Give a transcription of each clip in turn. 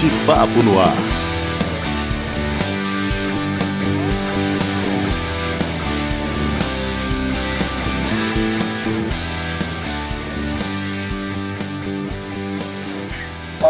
De Papo no Ar.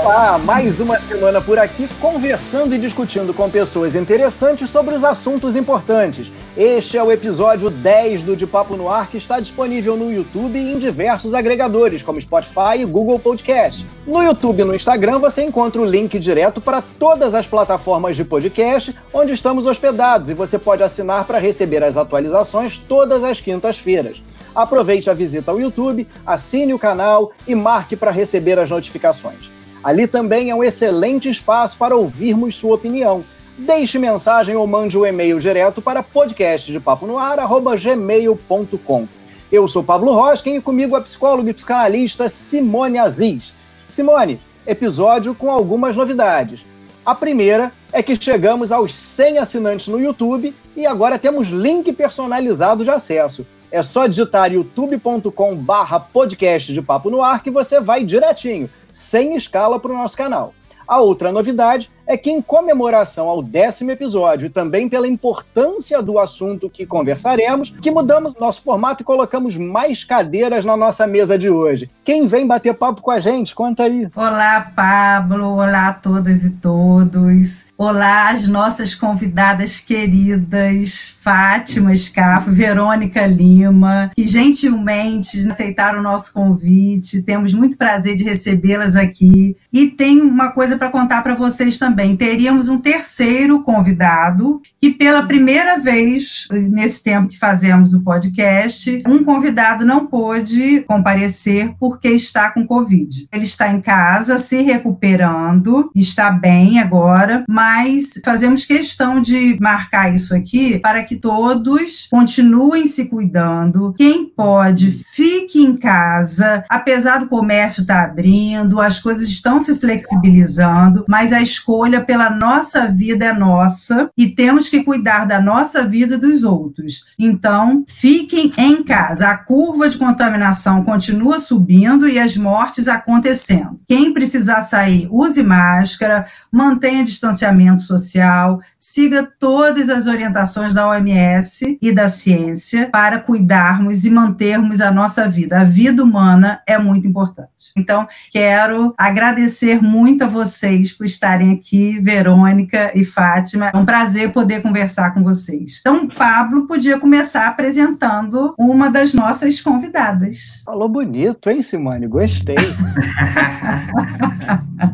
Olá, mais uma semana por aqui conversando e discutindo com pessoas interessantes sobre os assuntos importantes. Este é o episódio 10 do De Papo no Ar que está disponível no YouTube e em diversos agregadores, como Spotify e Google Podcast. No YouTube e no Instagram você encontra o link direto para todas as plataformas de podcast onde estamos hospedados e você pode assinar para receber as atualizações todas as quintas-feiras. Aproveite a visita ao YouTube, assine o canal e marque para receber as notificações. Ali também é um excelente espaço para ouvirmos sua opinião. Deixe mensagem ou mande um e-mail direto para podcastdepaponoar.gmail.com. Eu sou Pablo Roskin e comigo a psicóloga e psicanalista Simone Aziz. Simone, episódio com algumas novidades. A primeira é que chegamos aos 100 assinantes no YouTube e agora temos link personalizado de acesso. É só digitar youtube.com barra podcast de papo no ar que você vai direitinho sem escala para o nosso canal. A outra novidade é que, em comemoração ao décimo episódio e também pela importância do assunto que conversaremos, que mudamos nosso formato e colocamos mais cadeiras na nossa mesa de hoje. Quem vem bater papo com a gente? Conta aí. Olá, Pablo. Olá a todas e todos. Olá, as nossas convidadas queridas, Fátima Scafo, Verônica Lima, que gentilmente aceitaram o nosso convite. Temos muito prazer de recebê-las aqui. E tem uma coisa para contar para vocês também também teríamos um terceiro convidado, que pela primeira vez nesse tempo que fazemos o podcast, um convidado não pôde comparecer porque está com Covid. Ele está em casa, se recuperando, está bem agora, mas fazemos questão de marcar isso aqui para que todos continuem se cuidando. Quem pode, fique em casa, apesar do comércio estar tá abrindo, as coisas estão se flexibilizando, mas a escolha escolha pela nossa vida é nossa e temos que cuidar da nossa vida e dos outros. Então, fiquem em casa. A curva de contaminação continua subindo e as mortes acontecendo. Quem precisar sair, use máscara, mantenha distanciamento social, siga todas as orientações da OMS e da ciência para cuidarmos e mantermos a nossa vida. A vida humana é muito importante. Então, quero agradecer muito a vocês por estarem aqui, Verônica e Fátima. É um prazer poder conversar com vocês. Então, Pablo podia começar apresentando uma das nossas convidadas. Falou bonito, hein, Simone? Gostei.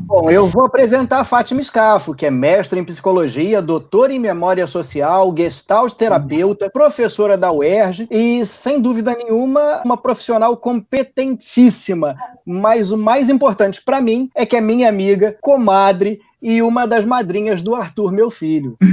Bom, eu vou apresentar a Fátima Scafo, que é mestre em psicologia, doutora em memória social, gestalt terapeuta, professora da UERJ e, sem dúvida nenhuma, uma profissional competentíssima, mas o mais importante para mim é que é minha amiga, comadre e uma das madrinhas do Arthur, meu filho.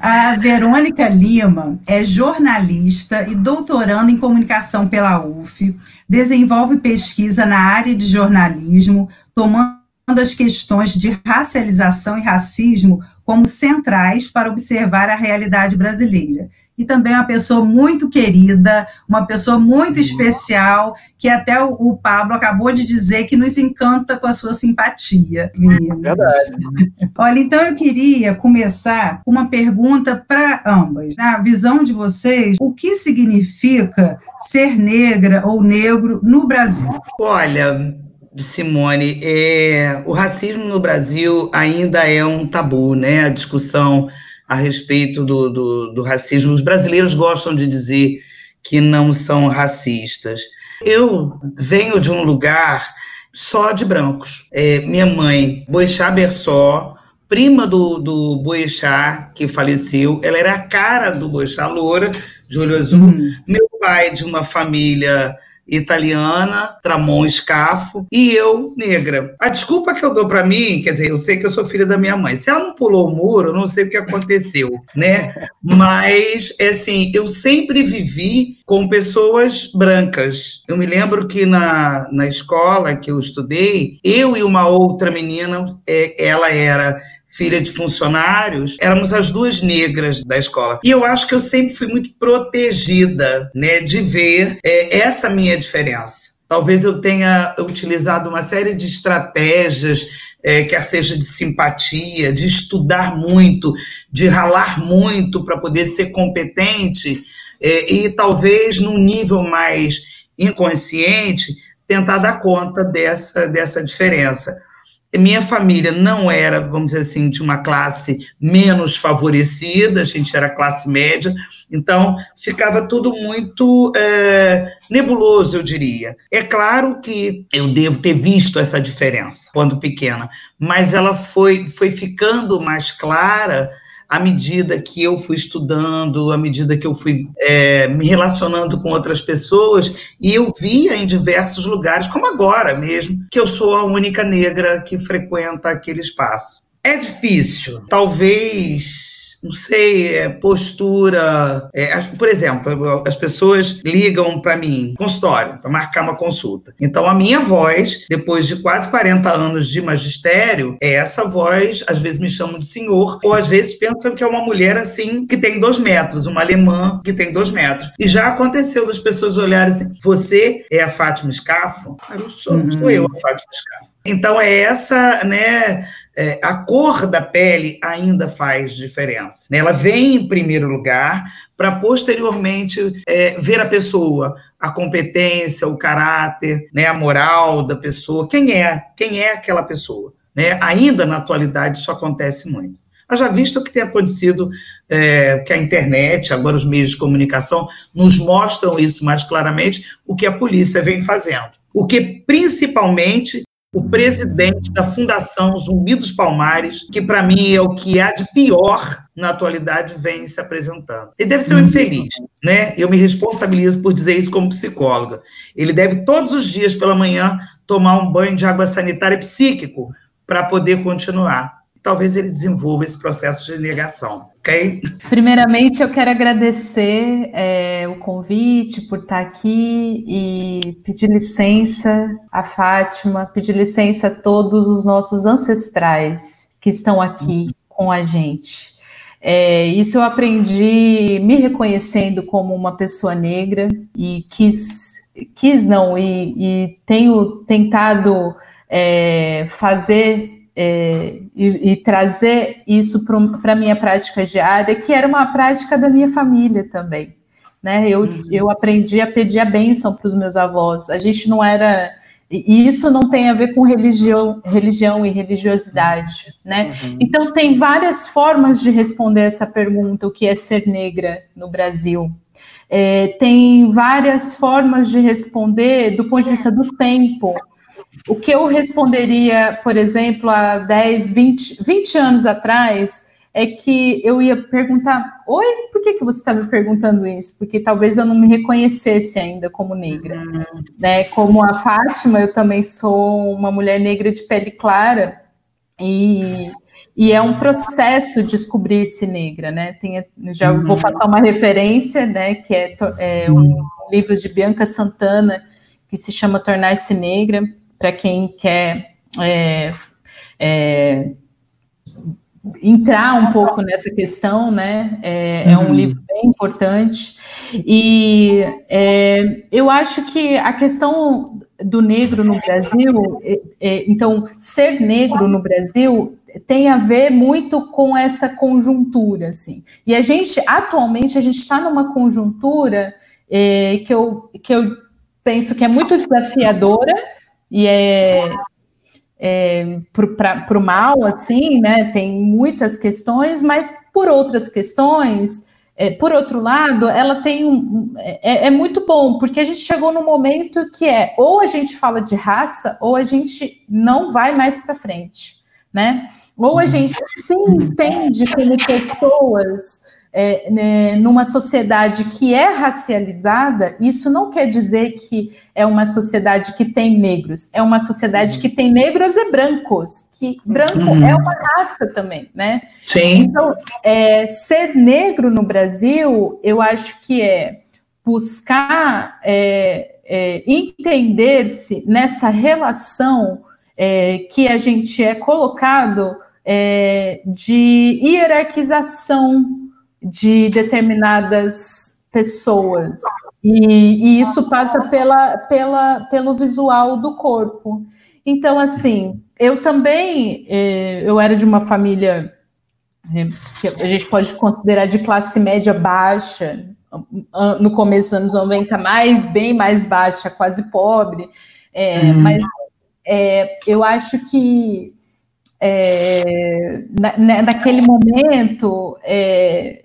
A Verônica Lima é jornalista e doutoranda em comunicação pela UF, desenvolve pesquisa na área de jornalismo, tomando as questões de racialização e racismo como centrais para observar a realidade brasileira e também uma pessoa muito querida, uma pessoa muito especial, que até o, o Pablo acabou de dizer que nos encanta com a sua simpatia, meninas. Verdade. Olha, então eu queria começar com uma pergunta para ambas. Na visão de vocês, o que significa ser negra ou negro no Brasil? Olha, Simone, é, o racismo no Brasil ainda é um tabu, né? A discussão a respeito do, do, do racismo. Os brasileiros gostam de dizer que não são racistas. Eu venho de um lugar só de brancos. É, minha mãe, Boixá Bersó, prima do, do Boixá, que faleceu, ela era a cara do Boixá loura, de olho azul. Uhum. Meu pai, de uma família italiana, Tramon Scafo, e eu, negra. A desculpa que eu dou para mim, quer dizer, eu sei que eu sou filha da minha mãe. Se ela não pulou o muro, eu não sei o que aconteceu, né? Mas, é assim, eu sempre vivi com pessoas brancas. Eu me lembro que na, na escola que eu estudei, eu e uma outra menina, é, ela era filha de funcionários, éramos as duas negras da escola. E eu acho que eu sempre fui muito protegida, né, de ver é, essa minha diferença. talvez eu tenha utilizado uma série de estratégias, é, quer seja de simpatia, de estudar muito, de ralar muito para poder ser competente, é, e talvez num nível mais inconsciente, tentar dar conta dessa, dessa diferença minha família não era, vamos dizer assim, de uma classe menos favorecida, a gente era classe média, então ficava tudo muito é, nebuloso, eu diria. É claro que eu devo ter visto essa diferença quando pequena, mas ela foi, foi ficando mais clara à medida que eu fui estudando, à medida que eu fui é, me relacionando com outras pessoas, e eu via em diversos lugares, como agora mesmo, que eu sou a única negra que frequenta aquele espaço. É difícil, talvez não sei, é, postura. É, por exemplo, as pessoas ligam para mim, consultório, para marcar uma consulta. Então, a minha voz, depois de quase 40 anos de magistério, é essa voz, às vezes me chamam de senhor, ou às vezes pensam que é uma mulher assim, que tem dois metros, uma alemã que tem dois metros. E já aconteceu das pessoas olharem assim: você é a Fátima Scafo? Eu sou, uhum. sou eu a Fátima Scafo. Então, é essa, né? É, a cor da pele ainda faz diferença. Né? Ela vem em primeiro lugar para posteriormente é, ver a pessoa, a competência, o caráter, né, a moral da pessoa, quem é, quem é aquela pessoa. Né? Ainda na atualidade isso acontece muito. Já visto o que tem acontecido, é, que a internet, agora os meios de comunicação, nos mostram isso mais claramente, o que a polícia vem fazendo. O que principalmente o presidente da Fundação Zumbi dos Palmares, que para mim é o que há de pior na atualidade, vem se apresentando. Ele deve ser um infeliz, né? Eu me responsabilizo por dizer isso como psicóloga. Ele deve todos os dias pela manhã tomar um banho de água sanitária psíquico para poder continuar talvez ele desenvolva esse processo de negação, ok? Primeiramente, eu quero agradecer é, o convite por estar aqui e pedir licença à Fátima, pedir licença a todos os nossos ancestrais que estão aqui com a gente. É, isso eu aprendi me reconhecendo como uma pessoa negra e quis, quis não, e, e tenho tentado é, fazer é, e, e, trazer isso para a minha prática diária, que era uma prática da minha família também. Né? Eu, uhum. eu aprendi a pedir a bênção para os meus avós. A gente não era. E isso não tem a ver com religião, religião e religiosidade, né? Uhum. Então tem várias formas de responder essa pergunta: o que é ser negra no Brasil? É, tem várias formas de responder do ponto de vista do tempo. O que eu responderia, por exemplo, há 10, 20, 20 anos atrás, é que eu ia perguntar: Oi, por que, que você está me perguntando isso? Porque talvez eu não me reconhecesse ainda como negra. Uhum. Né? Como a Fátima, eu também sou uma mulher negra de pele clara e, e é um processo descobrir-se negra. Né? Tem, já uhum. vou passar uma referência, né, que é, é um livro de Bianca Santana que se chama Tornar-se Negra para quem quer é, é, entrar um pouco nessa questão, né? É, é um uhum. livro bem importante. E é, eu acho que a questão do negro no Brasil, é, é, então, ser negro no Brasil tem a ver muito com essa conjuntura, assim. E a gente, atualmente, a gente está numa conjuntura que, eu, que eu penso que é muito desafiadora, e é, é para o mal, assim, né? Tem muitas questões, mas por outras questões, é, por outro lado, ela tem um. É, é, muito bom, porque a gente chegou num momento que é ou a gente fala de raça, ou a gente não vai mais para frente, né? Ou a gente se entende como pessoas é, né, numa sociedade que é racializada, isso não quer dizer que é uma sociedade que tem negros, é uma sociedade uhum. que tem negros e brancos, que branco uhum. é uma raça também, né? Sim. Então, é, ser negro no Brasil, eu acho que é buscar é, é entender-se nessa relação é, que a gente é colocado de hierarquização de determinadas pessoas. E, e, isso passa pela, pela, pelo visual do corpo. Então, assim, eu também, eh, eu era de uma família eh, que a gente pode considerar de classe média baixa, no começo dos anos 90, mais, bem mais baixa, quase pobre, é, uhum. mas é, eu acho que é, na, né, naquele momento é,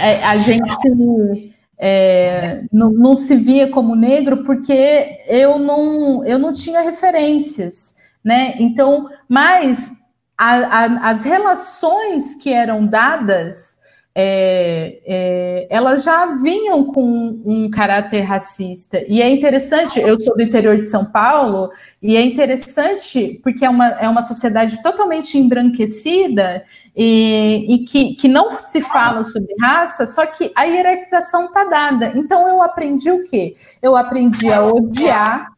a gente é, não, não, se via como negro porque eu não, eu não tinha referências, né? Então, mas a, a, as relações que eram dadas é, é, elas já vinham com um caráter racista. E é interessante, eu sou do interior de São Paulo, e é interessante porque é uma, é uma sociedade totalmente embranquecida e, e que, que não se fala sobre raça, só que a hierarquização está dada. Então eu aprendi o quê? Eu aprendi a odiar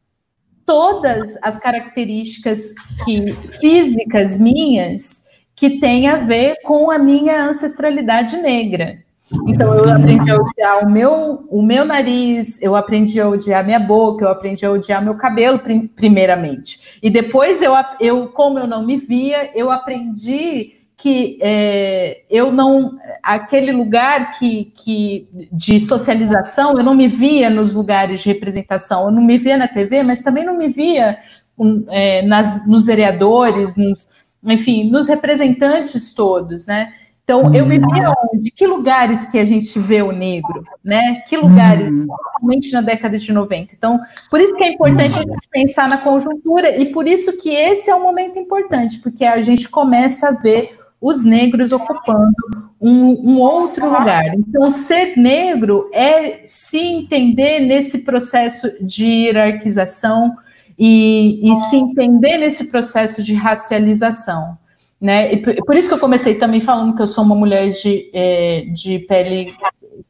todas as características que, físicas minhas que tem a ver com a minha ancestralidade negra. Então eu aprendi a odiar o meu, o meu nariz, eu aprendi a odiar minha boca, eu aprendi a odiar meu cabelo primeiramente. E depois eu, eu como eu não me via, eu aprendi que é, eu não aquele lugar que, que de socialização eu não me via nos lugares de representação, eu não me via na TV, mas também não me via um, é, nas, nos vereadores, nos, enfim, nos representantes todos, né? Então, eu me via onde? Que lugares que a gente vê o negro, né? Que lugares, uhum. principalmente na década de 90. Então, por isso que é importante a gente pensar na conjuntura e por isso que esse é um momento importante, porque a gente começa a ver os negros ocupando um, um outro lugar. Então, ser negro é se entender nesse processo de hierarquização, e, e se entender nesse processo de racialização. Né? E por isso que eu comecei também falando que eu sou uma mulher de, é, de pele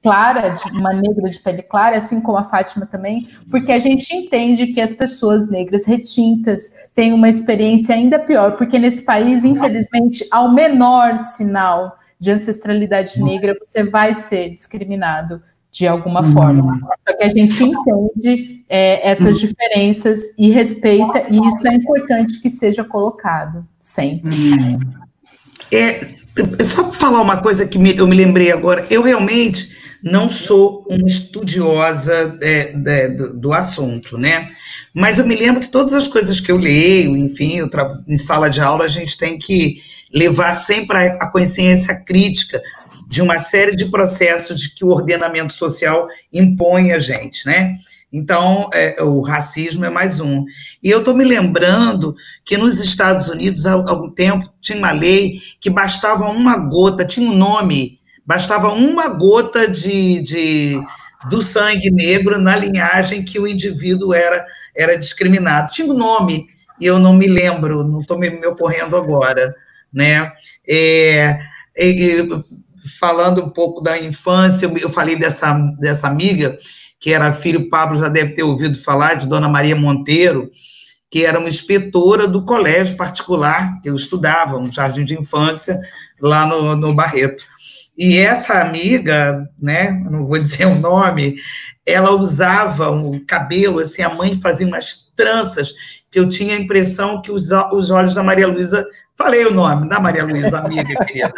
clara, de uma negra de pele clara, assim como a Fátima também, porque a gente entende que as pessoas negras retintas têm uma experiência ainda pior, porque nesse país, infelizmente, ao menor sinal de ancestralidade negra, você vai ser discriminado de alguma uhum. forma. Só que a gente entende é, essas uhum. diferenças e respeita, e isso é importante que seja colocado sempre. Uhum. É, só falar uma coisa que me, eu me lembrei agora, eu realmente não sou uma estudiosa é, é, do, assunto, né? Mas eu me lembro que todas as coisas que eu leio, enfim, eu em sala de aula, a gente tem que levar sempre a, a consciência crítica de uma série de processos de que o ordenamento social impõe a gente, né? Então, é, o racismo é mais um. E eu estou me lembrando que nos Estados Unidos, há algum tempo, tinha uma lei que bastava uma gota, tinha um nome, bastava uma gota de, de do sangue negro na linhagem que o indivíduo era, era discriminado. Tinha um nome, e eu não me lembro, não estou me, me ocorrendo agora. Né? É, é, falando um pouco da infância, eu falei dessa, dessa amiga, que era filho, Pablo já deve ter ouvido falar, de Dona Maria Monteiro, que era uma inspetora do colégio particular que eu estudava, um jardim de infância, lá no, no Barreto. E essa amiga, né, não vou dizer o nome, ela usava um cabelo, assim, a mãe fazia umas tranças, que eu tinha a impressão que os, os olhos da Maria Luísa, falei o nome da Maria Luísa, amiga querida,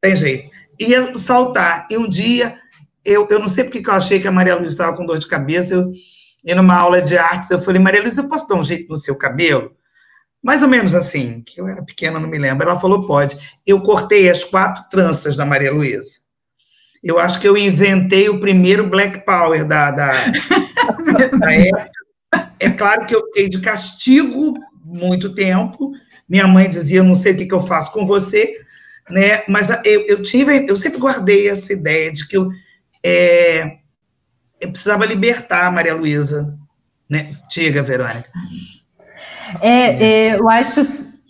tem jeito, ia saltar. E um dia, eu, eu não sei porque que eu achei que a Maria Luísa estava com dor de cabeça, eu, e numa aula de artes, eu falei, Maria Luísa, eu posso dar um jeito no seu cabelo? Mais ou menos assim, que eu era pequena, não me lembro. Ela falou, pode. Eu cortei as quatro tranças da Maria Luísa. Eu acho que eu inventei o primeiro Black Power da, da, da época. É claro que eu fiquei de castigo muito tempo. Minha mãe dizia, não sei o que, que eu faço com você, né? Mas eu, eu tive, eu sempre guardei essa ideia de que eu, é, eu precisava libertar a Maria Luísa, né? Diga, Verônica. É, é, eu acho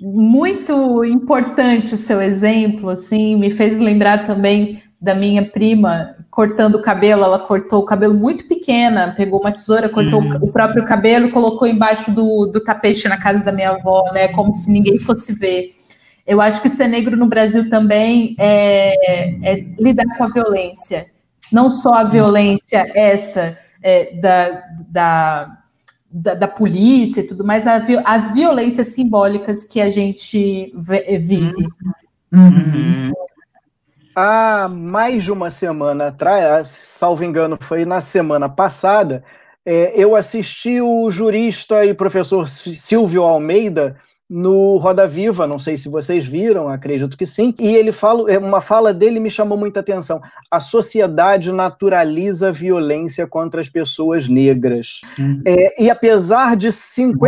muito importante o seu exemplo, assim, me fez lembrar também da minha prima cortando o cabelo, ela cortou o cabelo muito pequena, pegou uma tesoura, cortou uhum. o próprio cabelo e colocou embaixo do, do tapete na casa da minha avó, né, como se ninguém fosse ver. Eu acho que ser negro no Brasil também é, é lidar com a violência. Não só a violência essa é, da, da, da, da, polícia e tudo mais, as violências simbólicas que a gente vive. Uhum. Há mais de uma semana atrás, salvo engano, foi na semana passada, é, eu assisti o jurista e professor Silvio Almeida no Roda Viva, não sei se vocês viram, acredito que sim, e ele fala, é, uma fala dele me chamou muita atenção. A sociedade naturaliza a violência contra as pessoas negras. Uhum. É, e apesar de 52%,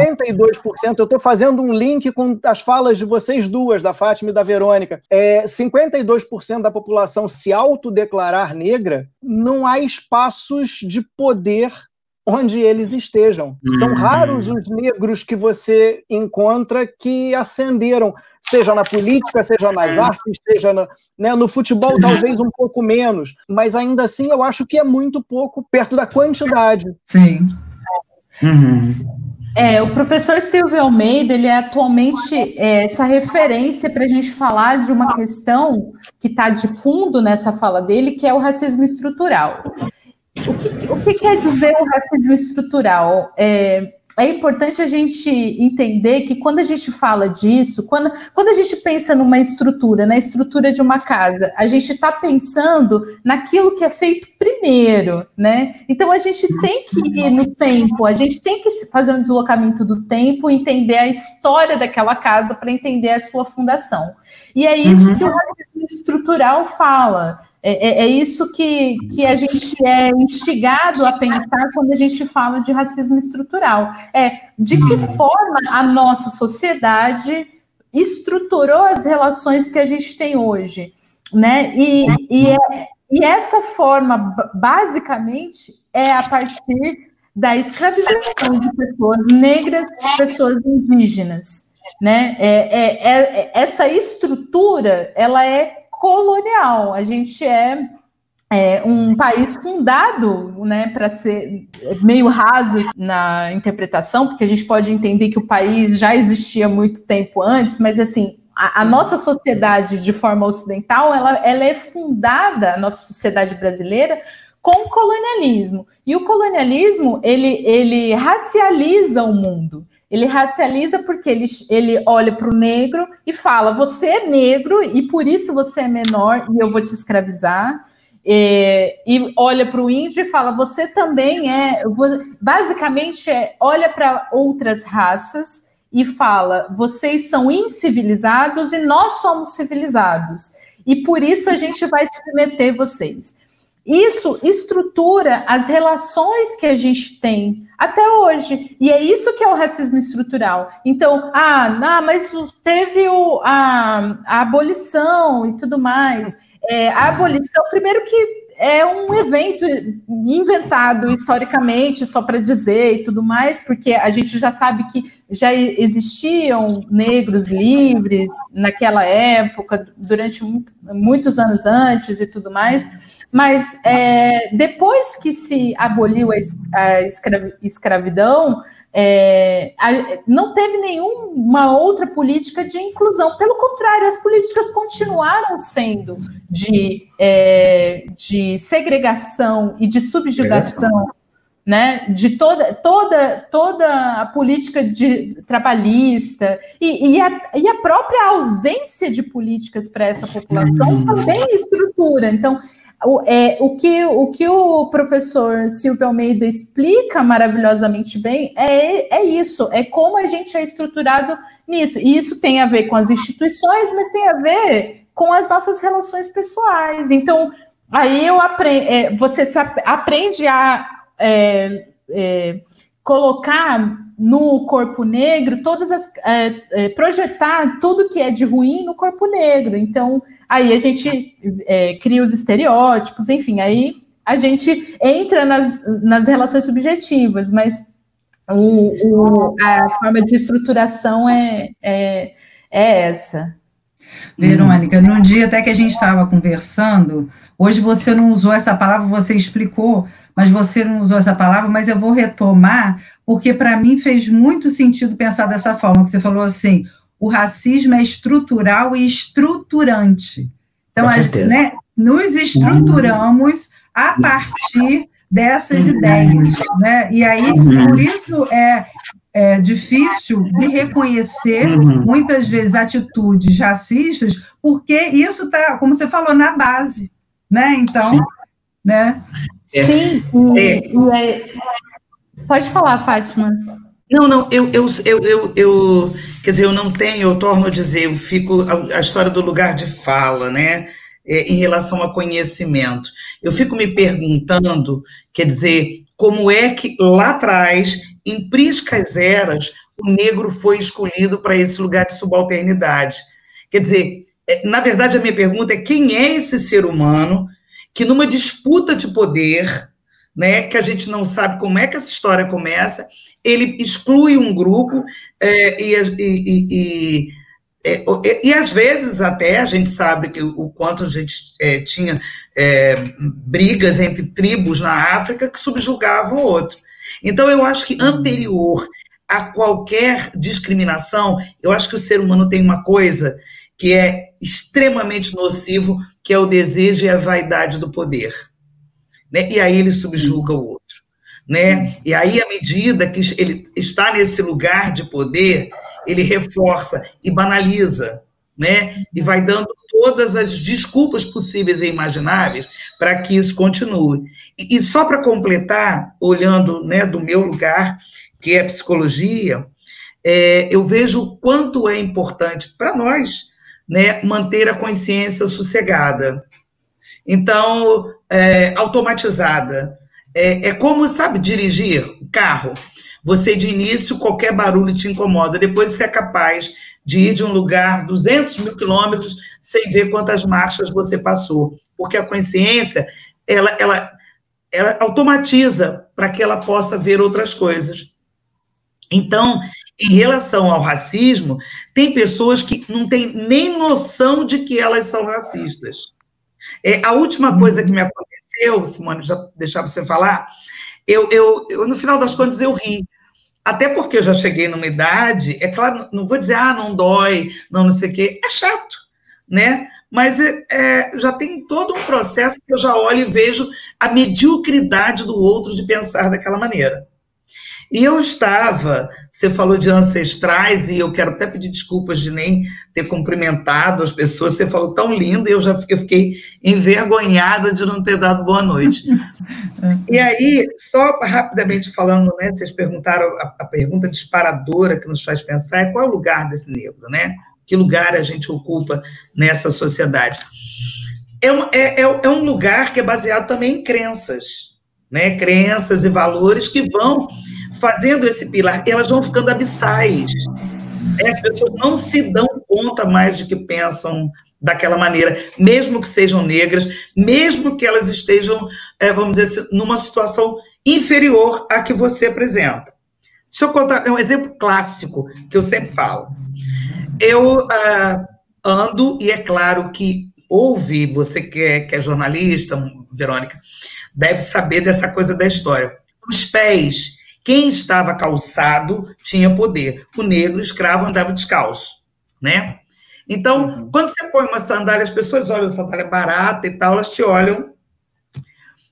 eu estou fazendo um link com as falas de vocês duas, da Fátima e da Verônica, é, 52% da população se autodeclarar negra, não há espaços de poder onde eles estejam. São uhum. raros os negros que você encontra que ascenderam, seja na política, seja nas artes, seja no, né, no futebol, talvez um pouco menos, mas ainda assim eu acho que é muito pouco perto da quantidade. Sim. Uhum. É, o professor Silvio Almeida, ele é atualmente é, essa referência para a gente falar de uma questão que está de fundo nessa fala dele, que é o racismo estrutural. O que, o que quer dizer o racismo estrutural? É, é importante a gente entender que quando a gente fala disso, quando, quando a gente pensa numa estrutura, na estrutura de uma casa, a gente está pensando naquilo que é feito primeiro, né? Então a gente tem que ir no tempo, a gente tem que fazer um deslocamento do tempo, entender a história daquela casa para entender a sua fundação. E é isso uhum. que o racismo estrutural fala. É, é, é, isso que, que a gente é instigado a pensar quando a gente fala de racismo estrutural. É de que uhum. forma a nossa sociedade estruturou as relações que a gente tem hoje, né? E, e, é, e essa forma, basicamente, é a partir da escravização de pessoas negras, pessoas indígenas, né? É, é, é, essa estrutura, ela é colonial. A gente é, é um país fundado, né, para ser meio raso na interpretação, porque a gente pode entender que o país já existia muito tempo antes, mas assim, a, a, nossa sociedade de forma ocidental, ela, ela é fundada, a nossa sociedade brasileira, com o colonialismo. E o colonialismo, ele, ele racializa o mundo. Ele racializa porque ele, ele olha para o negro e fala: você é negro e por isso você é menor e eu vou te escravizar. E, e olha para o índio e fala: você também é. Basicamente, é, olha para outras raças e fala: vocês são incivilizados e nós somos civilizados. E por isso a gente vai submeter vocês. Isso estrutura as relações que a gente tem até hoje. E é isso que é o racismo estrutural. Então, ah, não, mas teve o, a, a abolição e tudo mais. É, a abolição, primeiro que é um evento inventado historicamente, só para dizer e tudo mais, porque a gente já sabe que já existiam negros livres naquela época, durante muitos anos antes e tudo mais. Mas é, depois que se aboliu a, escravidão, é, não teve nenhuma outra política de inclusão. Pelo contrário, as políticas continuaram sendo de, é, de segregação e de subjugação. Né, de toda, toda, toda a política de, trabalhista e, e, a, e a própria ausência de políticas para essa população também estrutura. Então, o, é, o, que, o que o professor Silvio Almeida explica maravilhosamente bem é, é isso, é como a gente é estruturado nisso. E isso tem a ver com as instituições, mas tem a ver com as nossas relações pessoais. Então, aí eu aprendo, é, você aprende a é, é, colocar no corpo negro, todas as é, é, projetar tudo que é de ruim no corpo negro. Então, aí a gente é, cria os estereótipos, enfim, aí a gente entra nas, nas relações subjetivas, mas o, o, a forma de estruturação é, é, é essa. Verônica, num dia até que a gente estava conversando, hoje você não usou essa palavra, você explicou, mas você não usou essa palavra, mas eu vou retomar porque para mim fez muito sentido pensar dessa forma, que você falou assim, o racismo é estrutural e estruturante. Então, a, né, nos estruturamos a partir dessas ideias, né? E aí, por isso é, é difícil de reconhecer, muitas vezes, atitudes racistas, porque isso está, como você falou, na base, né? Então, Sim. né? É. Sim, é. pode falar, Fátima. Não, não, eu, eu, eu, eu, eu, quer dizer, eu não tenho, eu torno a dizer, eu fico, a, a história do lugar de fala, né, é, em relação a conhecimento. Eu fico me perguntando, quer dizer, como é que lá atrás, em priscas eras, o negro foi escolhido para esse lugar de subalternidade. Quer dizer, na verdade, a minha pergunta é quem é esse ser humano que numa disputa de poder, né, que a gente não sabe como é que essa história começa, ele exclui um grupo é, e, e, e, é, e, às vezes até a gente sabe que o quanto a gente é, tinha é, brigas entre tribos na África que subjugavam o outro. Então eu acho que anterior a qualquer discriminação, eu acho que o ser humano tem uma coisa que é extremamente nocivo, que é o desejo e a vaidade do poder. Né? E aí ele subjuga o outro né? E aí, à medida que ele está nesse lugar de poder, ele reforça e banaliza, né? E vai dando todas as desculpas possíveis e imagináveis para que isso continue. E, e só para completar, olhando, né, do meu lugar, que é a psicologia, é, eu vejo o quanto é importante para nós, né, manter a consciência sossegada. Então, é, automatizada é, é como, sabe, dirigir carro. Você, de início, qualquer barulho te incomoda, depois você é capaz de ir de um lugar 200 mil quilômetros sem ver quantas marchas você passou. Porque a consciência, ela, ela, ela automatiza para que ela possa ver outras coisas. Então, em relação ao racismo, tem pessoas que não têm nem noção de que elas são racistas. É, a última coisa que me aconteceu Simone, já deixar você falar, eu, eu, eu, no final das contas, eu ri. Até porque eu já cheguei numa idade, é claro, não vou dizer, ah, não dói, não, não sei o quê, é chato, né? Mas é, é, já tem todo um processo que eu já olho e vejo a mediocridade do outro de pensar daquela maneira. E eu estava, você falou de ancestrais, e eu quero até pedir desculpas de nem ter cumprimentado as pessoas, você falou tão lindo, e eu já eu fiquei envergonhada de não ter dado boa noite. e aí, só rapidamente falando, né, vocês perguntaram, a, a pergunta disparadora que nos faz pensar é qual é o lugar desse negro, né? Que lugar a gente ocupa nessa sociedade? É um, é, é, é um lugar que é baseado também em crenças, né? Crenças e valores que vão fazendo esse pilar, elas vão ficando abissais. Né? As pessoas não se dão conta mais de que pensam daquela maneira, mesmo que sejam negras, mesmo que elas estejam, é, vamos dizer, assim, numa situação inferior à que você apresenta. Deixa eu contar é um exemplo clássico que eu sempre falo. Eu uh, ando, e é claro que houve, você que é, que é jornalista, Verônica, deve saber dessa coisa da história. Os pés quem estava calçado tinha poder. O negro, o escravo, andava descalço, né? Então, uhum. quando você põe uma sandália, as pessoas olham a sandália barata e tal, elas te olham.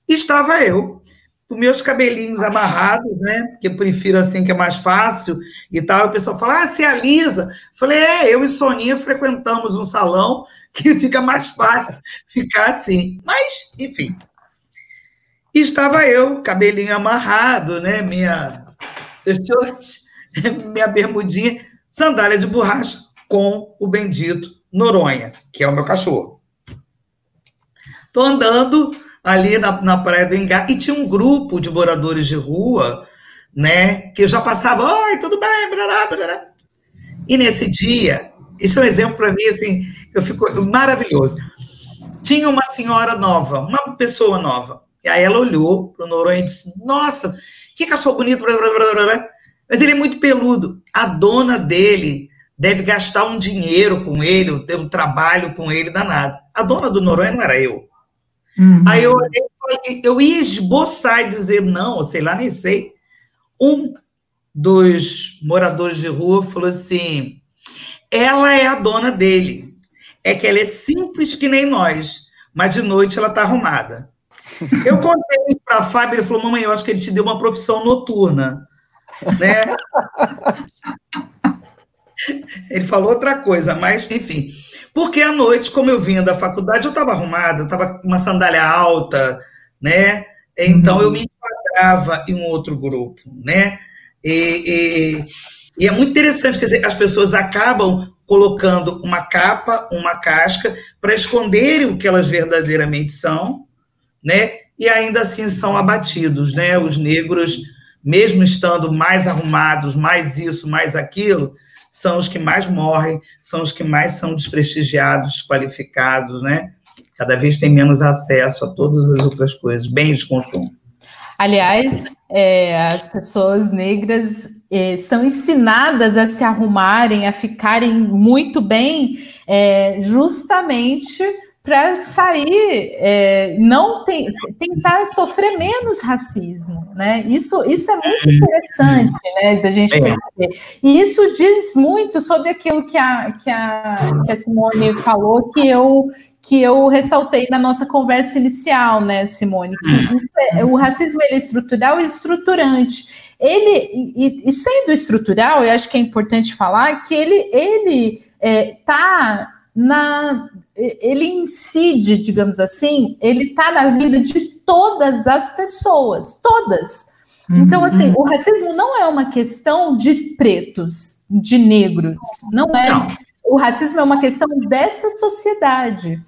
Estava eu, com meus cabelinhos amarrados, né? Que eu prefiro assim, que é mais fácil e tal. E o pessoal fala, ah, você alisa. Falei, é, eu e Soninha frequentamos um salão que fica mais fácil ficar assim. Mas, enfim, e estava eu, cabelinho amarrado, né? Minha short, minha bermudinha, sandália de borracha com o bendito Noronha, que é o meu cachorro. Tô andando ali na, na praia do Engar e tinha um grupo de moradores de rua, né? Que já passava, oi, tudo bem, blá, blá. E nesse dia, isso é um exemplo para mim, assim, eu fico maravilhoso. Tinha uma senhora nova, uma pessoa nova, e aí ela olhou para o Noronha e disse: Nossa, que cachorro bonito, blá, blá, blá, mas ele é muito peludo. A dona dele deve gastar um dinheiro com ele, ter um trabalho com ele danado. A dona do Noronha não era eu. Uhum. Aí eu, eu ia esboçar e dizer: Não, sei lá, nem sei. Um dos moradores de rua falou assim: Ela é a dona dele. É que ela é simples que nem nós, mas de noite ela está arrumada. Eu contei isso para a Fábio, ele falou, mamãe, eu acho que ele te deu uma profissão noturna, né? ele falou outra coisa, mas, enfim. Porque à noite, como eu vinha da faculdade, eu estava arrumada, eu estava com uma sandália alta, né? Então, uhum. eu me enquadrava em um outro grupo, né? E, e, e, é muito interessante, quer dizer, as pessoas acabam colocando uma capa, uma casca, para esconderem o que elas verdadeiramente são, né? E ainda assim são abatidos, né? Os negros, mesmo estando mais arrumados, mais isso, mais aquilo, são os que mais morrem, são os que mais são desprestigiados, desqualificados, né? Cada vez tem menos acesso a todas as outras coisas, bens de consumo. Aliás, é, as pessoas negras é, são ensinadas a se arrumarem, a ficarem muito bem, é, justamente para sair, é, não tem, tentar sofrer menos racismo, né? Isso, isso é muito interessante, né, da gente perceber. E isso diz muito sobre aquilo que a, que a, que a Simone falou, que eu que eu ressaltei na nossa conversa inicial, né, Simone? Que é, o racismo ele é estrutural e estruturante. Ele, e, e, sendo estrutural, eu acho que é importante falar que ele ele é, tá na ele incide, digamos assim, ele está na vida de todas as pessoas, todas. Então, uhum. assim, o racismo não é uma questão de pretos, de negros, não é. O racismo é uma questão dessa sociedade.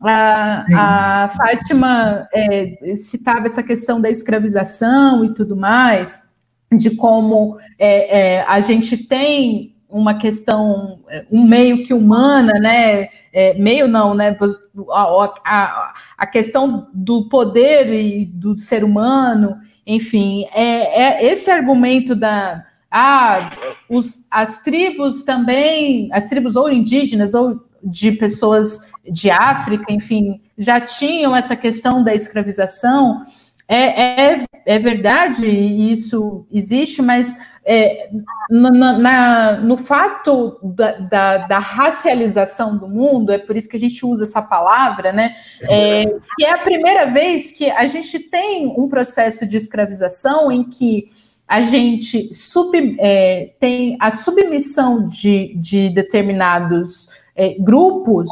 A, a Fátima é, citava essa questão da escravização e tudo mais, de como é, é, a gente tem uma questão, é, um meio que humana, né? É, meio não, né? A, a, a, questão do poder e do ser humano, enfim, é, é esse argumento da ah, os, as tribos também, as tribos ou indígenas ou de pessoas de África, enfim, já tinham essa questão da escravização. É, é, é verdade, isso existe, mas é, na, na, no fato da, da, da, racialização do mundo, é por isso que a gente usa essa palavra, né? É, que é a primeira vez que a gente tem um processo de escravização em que a gente sub, é, tem a submissão de, de determinados é, grupos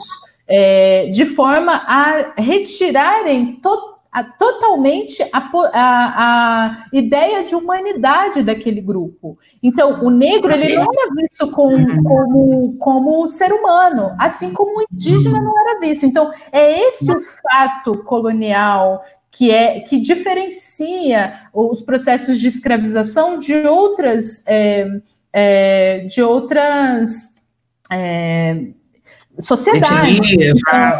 é, de forma a retirarem totalmente a, totalmente a, a, a, ideia de humanidade daquele grupo. Então, o negro ele não era visto com, como, como ser humano, assim como o indígena não era visto. Então, é esse o fato colonial que é que diferencia os processos de escravização de outras é, é, de outras é, sociedade. É,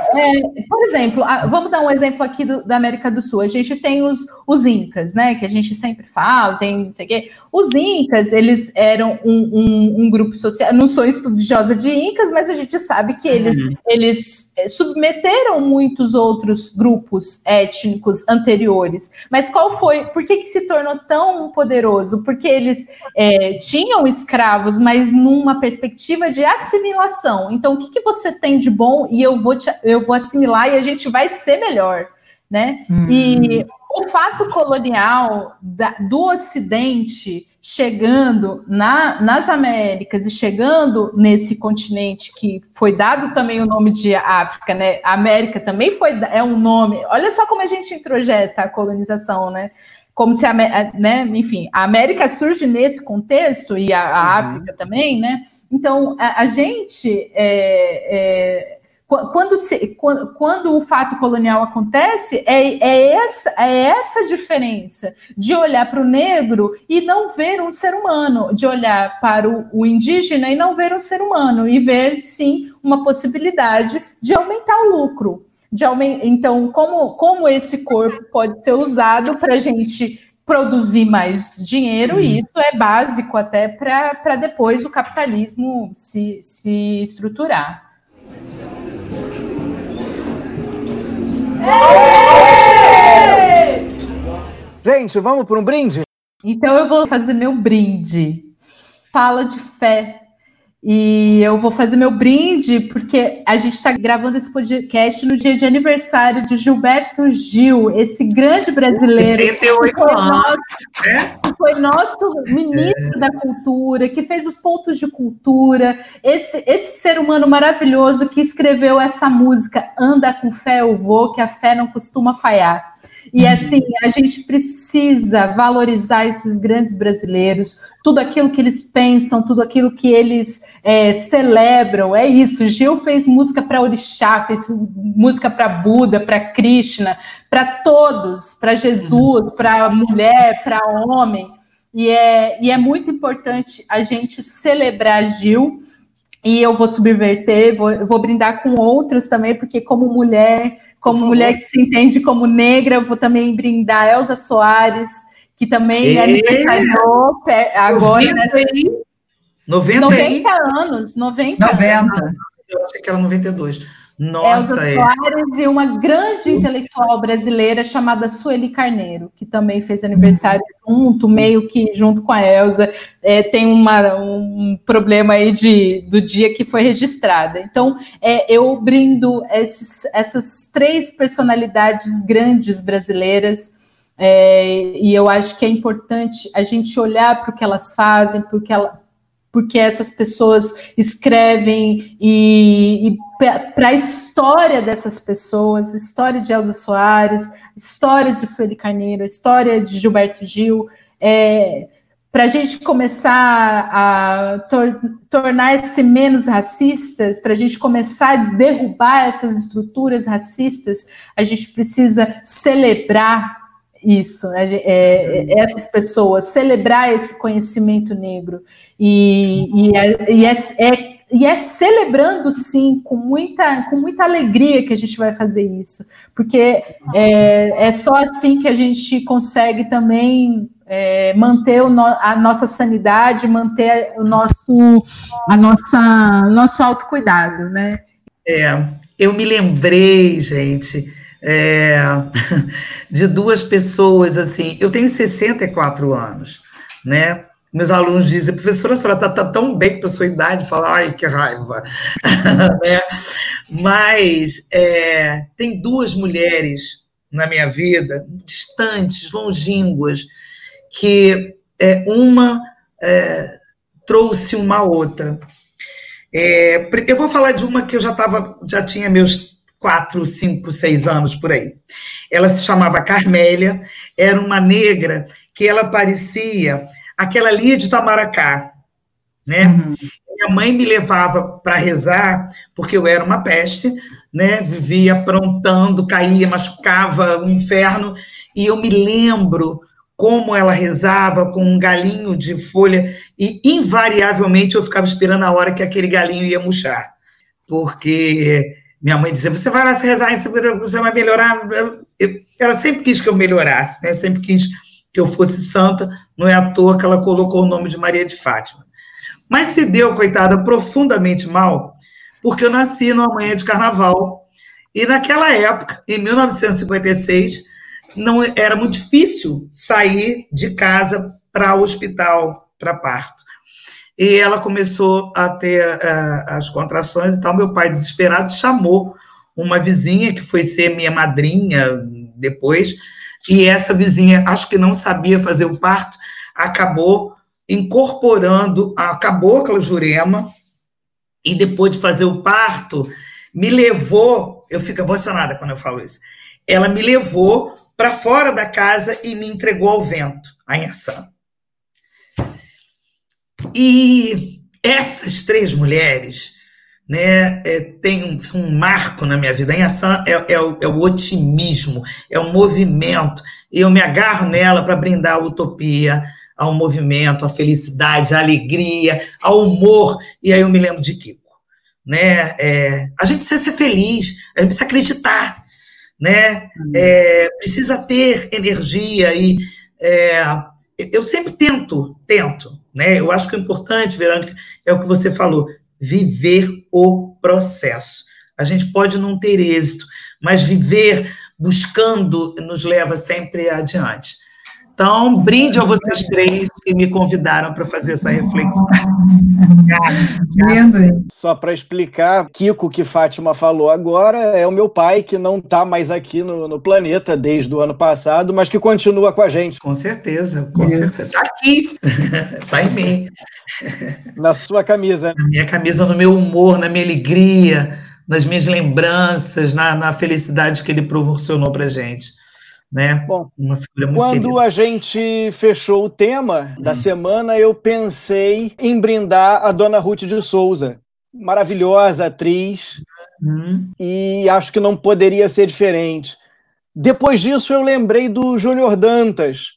por exemplo, vamos dar um exemplo aqui do, da América do Sul. A gente tem os, os Incas, né? Que a gente sempre fala, tem não sei o quê. Os Incas, eles eram um, um, um grupo social. Não sou estudiosa de Incas, mas a gente sabe que eles, uhum. eles é, submeteram muitos outros grupos étnicos anteriores. Mas qual foi? Por que, que se tornou tão poderoso? Porque eles é, tinham escravos, mas numa perspectiva de assimilação. Então, o que, que você tem de bom e eu vou, te, eu vou assimilar e a gente vai ser melhor, né? Uhum. E o fato colonial da, do Ocidente chegando na, nas Américas e chegando nesse continente que foi dado também o nome de África, né? A América também foi é um nome. Olha só como a gente introjeta a colonização, né? Como se a, né, enfim, a América surge nesse contexto e a, a uhum. África também, né? Então a, a gente é, é, quando, se, quando, quando, o fato colonial acontece, é, é, essa, é essa diferença de olhar para o negro e não ver um ser humano, de olhar para o, o, indígena e não ver um ser humano, e ver, sim, uma possibilidade de aumentar o lucro. De aument... Então, como, como esse corpo pode ser usado para a gente produzir mais dinheiro, e uhum. isso é básico até para depois o capitalismo se, se estruturar. Gente, vamos para um brinde? Então eu vou fazer meu brinde. Fala de fé. E eu vou fazer meu brinde, porque a gente está gravando esse podcast no dia de aniversário de Gilberto Gil, esse grande brasileiro. 88 anos. Nosso, é? Foi nosso ministro é. da cultura, que fez os pontos de cultura, esse, esse ser humano maravilhoso que escreveu essa música Anda com fé eu vou, que a fé não costuma falhar. E assim, a gente precisa valorizar esses grandes brasileiros, tudo aquilo que eles pensam, tudo aquilo que eles é, celebram. É isso. Gil fez música para Orixá, fez música para Buda, para Krishna, para todos, para Jesus, para mulher, para homem. E é, e é muito importante a gente celebrar Gil e eu vou subverter, vou, vou brindar com outros também, porque como mulher, como mulher que se entende como negra, eu vou também brindar Elza Soares, que também é aniversariou agora, 90, né? 90, 90 anos, 90. 90. Anos. Eu achei que era 92. Nossa, Elza é. Soares e uma grande intelectual brasileira chamada Sueli Carneiro, que também fez aniversário junto, meio que junto com a Elza. É, tem uma, um problema aí de, do dia que foi registrada. Então, é, eu brindo esses, essas três personalidades grandes brasileiras. É, e eu acho que é importante a gente olhar para o que elas fazem, porque ela, porque essas pessoas escrevem e, e para a história dessas pessoas, história de Elza Soares, história de Sueli Carneiro, história de Gilberto Gil, é, para a gente começar a tor tornar-se menos racistas, para a gente começar a derrubar essas estruturas racistas, a gente precisa celebrar isso, né? é, essas pessoas, celebrar esse conhecimento negro. E, e, é, e é, é, e é celebrando, sim, com muita, com muita alegria que a gente vai fazer isso, porque é, é só assim que a gente consegue também é, manter no, a nossa sanidade, manter o nosso, a nossa, nosso autocuidado, né? É, eu me lembrei, gente, é, de duas pessoas, assim, eu tenho 64 anos, né? Meus alunos dizem, professora, a senhora está tá tão bem para a sua idade, fala, ai, que raiva. né? Mas é, tem duas mulheres na minha vida, distantes, longínquas, que é, uma é, trouxe uma outra. É, eu vou falar de uma que eu já estava, já tinha meus quatro, cinco, seis anos por aí. Ela se chamava Carmélia, era uma negra que ela parecia aquela linha de Tamaracá, né? Uhum. Minha mãe me levava para rezar, porque eu era uma peste, né? Vivia aprontando, caía, machucava, um inferno, e eu me lembro como ela rezava com um galinho de folha, e invariavelmente eu ficava esperando a hora que aquele galinho ia murchar, porque minha mãe dizia, você vai lá se rezar, você vai melhorar. Eu, ela sempre quis que eu melhorasse, né? sempre quis que eu fosse santa, não é à toa que ela colocou o nome de Maria de Fátima. Mas se deu, coitada, profundamente mal, porque eu nasci numa manhã de carnaval, e naquela época, em 1956, não era muito difícil sair de casa para o hospital para parto. E ela começou a ter uh, as contrações e tal. Meu pai, desesperado, chamou uma vizinha que foi ser minha madrinha depois, e essa vizinha, acho que não sabia fazer o parto, acabou incorporando a cabocla Jurema, e depois de fazer o parto, me levou, eu fico emocionada quando eu falo isso, ela me levou para fora da casa e me entregou ao vento, a Inhaçã. E essas três mulheres né, é, tem um, um, marco na minha vida. Em ação é, é, o, é, o, otimismo, é o movimento. E eu me agarro nela para brindar a utopia, ao movimento, à felicidade, à alegria, ao humor. E aí eu me lembro de Kiko. Né? É, a gente precisa ser feliz, a gente precisa acreditar, né? É, precisa ter energia e é, eu sempre tento, tento, né? Eu acho que o importante, Verônica, é o que você falou, viver o processo. A gente pode não ter êxito, mas viver buscando nos leva sempre adiante. Então, brinde a vocês três que me convidaram para fazer essa reflexão. Só para explicar, Kiko, que Fátima falou agora, é o meu pai que não está mais aqui no, no, planeta desde o ano passado, mas que continua com a gente. Com certeza, com Isso. certeza. Está aqui, está em mim. Na sua camisa. Na minha camisa, no meu humor, na minha alegria, nas minhas lembranças, na, na felicidade que ele proporcionou para gente né? Bom, quando a gente fechou o tema da hum. semana, eu pensei em brindar a dona Ruth de Souza, maravilhosa atriz, hum. e acho que não poderia ser diferente. Depois disso, eu lembrei do Júnior Dantas,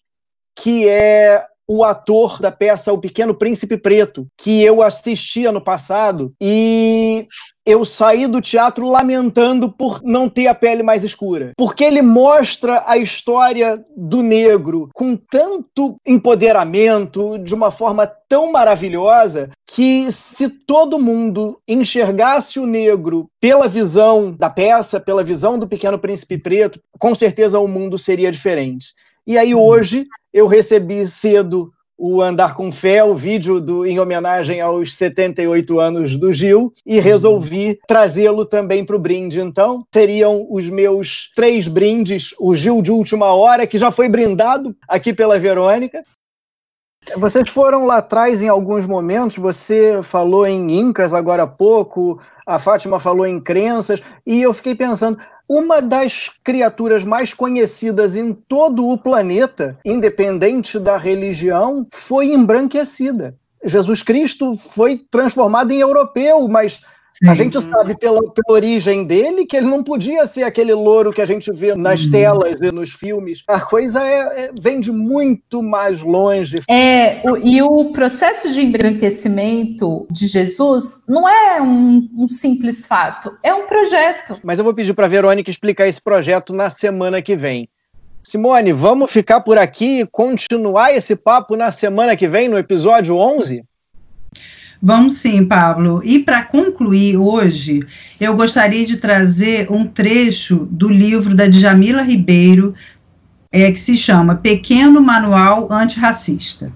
que é o ator da peça O Pequeno Príncipe Preto, que eu assisti ano passado e eu saí do teatro lamentando por não ter a pele mais escura. Porque ele mostra a história do negro com tanto empoderamento, de uma forma tão maravilhosa, que se todo mundo enxergasse o negro pela visão da peça, pela visão do Pequeno Príncipe Preto, com certeza o mundo seria diferente. E aí hoje eu recebi cedo o Andar com Fé, o vídeo do, em homenagem aos 78 anos do Gil, e resolvi trazê-lo também para o brinde. Então, seriam os meus três brindes, o Gil de última hora, que já foi brindado aqui pela Verônica. Vocês foram lá atrás em alguns momentos, você falou em Incas agora há pouco, a Fátima falou em crenças, e eu fiquei pensando, uma das criaturas mais conhecidas em todo o planeta, independente da religião, foi embranquecida. Jesus Cristo foi transformado em europeu, mas Sim. A gente sabe pela, pela, origem dele que ele não podia ser aquele louro que a gente vê nas hum. telas e nos filmes. A coisa é, é, vem de muito mais longe. É, o, e o processo de embranquecimento de Jesus não é um, um simples fato, é um projeto. Mas eu vou pedir para a Verônica explicar esse projeto na semana que vem. Simone, vamos ficar por aqui e continuar esse papo na semana que vem, no episódio 11? Vamos sim, Pablo. E para concluir hoje, eu gostaria de trazer um trecho do livro da Djamila Ribeiro, é, que se chama Pequeno Manual Antirracista,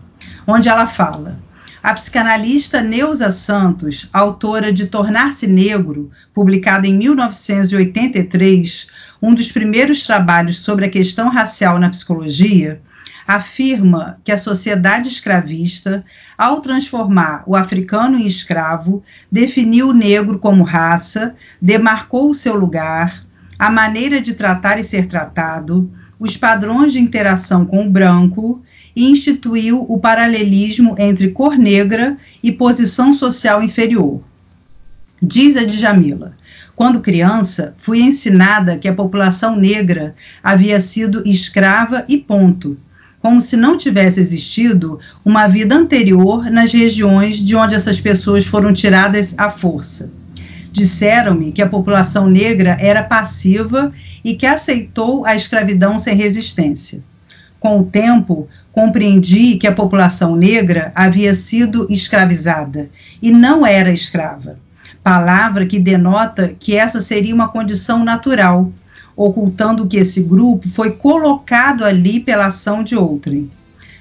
onde ela fala. A psicanalista Neuza Santos, autora de Tornar-se Negro, publicada em 1983, um dos primeiros trabalhos sobre a questão racial na psicologia, afirma que a sociedade escravista, ao transformar o africano em escravo, definiu o negro como raça, demarcou o seu lugar, a maneira de tratar e ser tratado, os padrões de interação com o branco e instituiu o paralelismo entre cor negra e posição social inferior. Diz a Djamila, quando criança, fui ensinada que a população negra havia sido escrava e ponto, como se não tivesse existido uma vida anterior nas regiões de onde essas pessoas foram tiradas à força. Disseram-me que a população negra era passiva e que aceitou a escravidão sem resistência. Com o tempo, compreendi que a população negra havia sido escravizada e não era escrava, palavra que denota que essa seria uma condição natural ocultando que esse grupo foi colocado ali pela ação de outrem.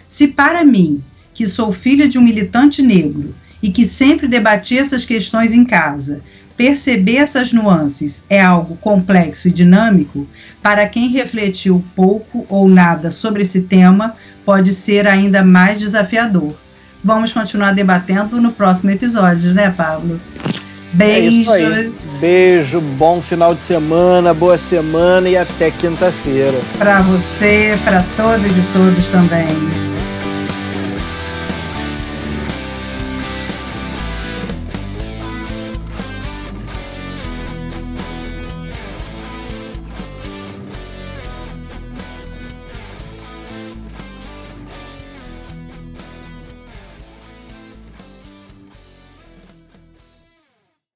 Se para mim, que sou filha de um militante negro e que sempre debati essas questões em casa, perceber essas nuances é algo complexo e dinâmico, para quem refletiu pouco ou nada sobre esse tema, pode ser ainda mais desafiador. Vamos continuar debatendo no próximo episódio, né, Pablo? Beijos. É Beijo, bom final de semana, boa semana e até quinta-feira. Para você, para todas e todos também.